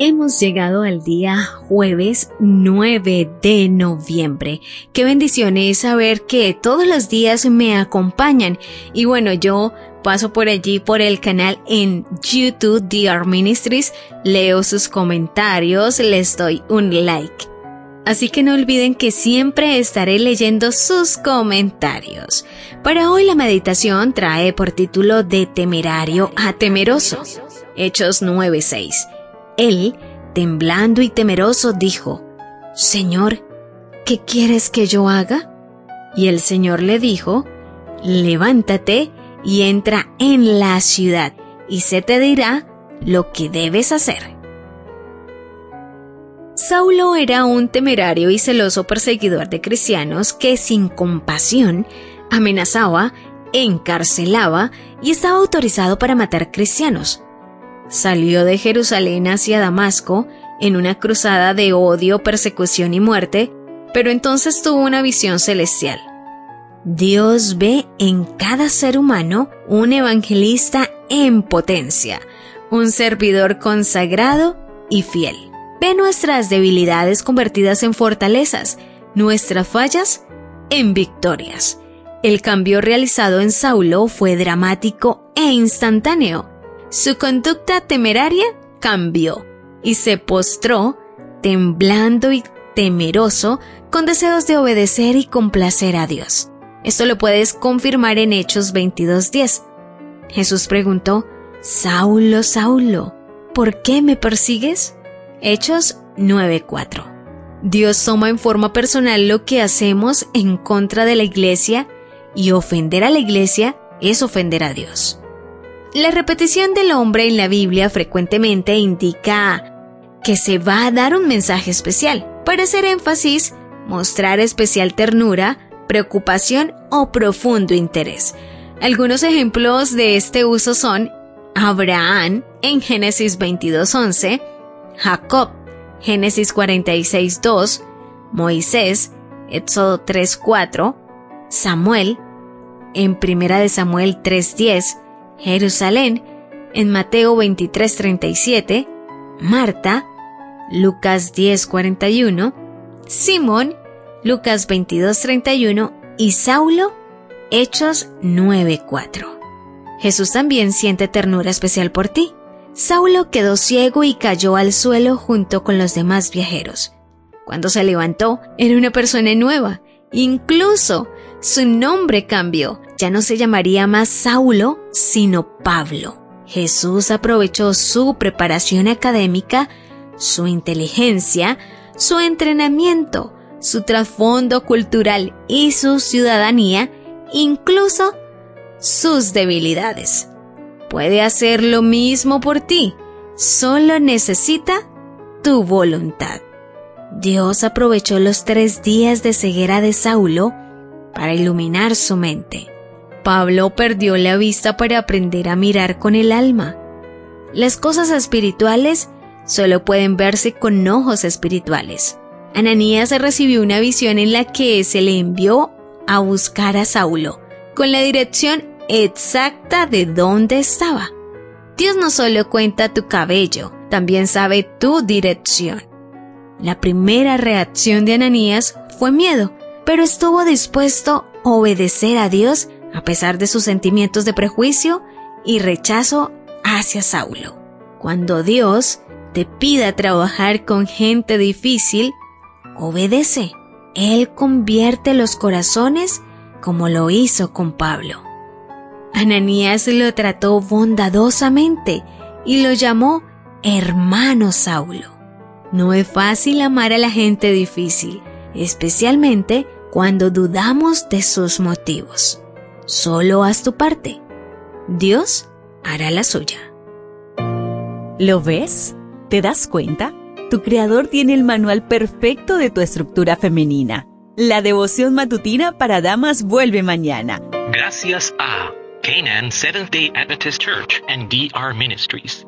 Hemos llegado al día jueves 9 de noviembre. Qué bendición es saber que todos los días me acompañan. Y bueno, yo paso por allí por el canal en YouTube DR Ministries, leo sus comentarios, les doy un like. Así que no olviden que siempre estaré leyendo sus comentarios. Para hoy la meditación trae por título de temerario a temeroso. Hechos 9:6. Él, temblando y temeroso, dijo, Señor, ¿qué quieres que yo haga? Y el Señor le dijo, Levántate y entra en la ciudad, y se te dirá lo que debes hacer. Saulo era un temerario y celoso perseguidor de cristianos que sin compasión amenazaba, encarcelaba y estaba autorizado para matar cristianos. Salió de Jerusalén hacia Damasco en una cruzada de odio, persecución y muerte, pero entonces tuvo una visión celestial. Dios ve en cada ser humano un evangelista en potencia, un servidor consagrado y fiel. Ve nuestras debilidades convertidas en fortalezas, nuestras fallas en victorias. El cambio realizado en Saulo fue dramático e instantáneo su conducta temeraria cambió y se postró, temblando y temeroso, con deseos de obedecer y complacer a Dios. Esto lo puedes confirmar en Hechos 22.10. Jesús preguntó, Saulo, Saulo, ¿por qué me persigues? Hechos 9.4. Dios toma en forma personal lo que hacemos en contra de la iglesia y ofender a la iglesia es ofender a Dios. La repetición del hombre en la Biblia frecuentemente indica que se va a dar un mensaje especial, para hacer énfasis, mostrar especial ternura, preocupación o profundo interés. Algunos ejemplos de este uso son Abraham en Génesis 22.11, Jacob, Génesis 46.2, Moisés, Éxodo 3.4, Samuel, en Primera de Samuel 3.10, Jerusalén, en Mateo 23:37, Marta, Lucas 10:41, Simón, Lucas 22:31 y Saulo, Hechos 9:4. Jesús también siente ternura especial por ti. Saulo quedó ciego y cayó al suelo junto con los demás viajeros. Cuando se levantó, era una persona nueva. Incluso su nombre cambió ya no se llamaría más Saulo, sino Pablo. Jesús aprovechó su preparación académica, su inteligencia, su entrenamiento, su trasfondo cultural y su ciudadanía, incluso sus debilidades. Puede hacer lo mismo por ti, solo necesita tu voluntad. Dios aprovechó los tres días de ceguera de Saulo para iluminar su mente. Pablo perdió la vista para aprender a mirar con el alma. Las cosas espirituales solo pueden verse con ojos espirituales. Ananías recibió una visión en la que se le envió a buscar a Saulo, con la dirección exacta de dónde estaba. Dios no solo cuenta tu cabello, también sabe tu dirección. La primera reacción de Ananías fue miedo, pero estuvo dispuesto a obedecer a Dios a pesar de sus sentimientos de prejuicio y rechazo hacia Saulo. Cuando Dios te pida trabajar con gente difícil, obedece. Él convierte los corazones como lo hizo con Pablo. Ananías lo trató bondadosamente y lo llamó hermano Saulo. No es fácil amar a la gente difícil, especialmente cuando dudamos de sus motivos. Solo haz tu parte. Dios hará la suya. ¿Lo ves? ¿Te das cuenta? Tu creador tiene el manual perfecto de tu estructura femenina. La devoción matutina para damas vuelve mañana. Gracias a Canaan Seventh Day Adventist Church and DR Ministries.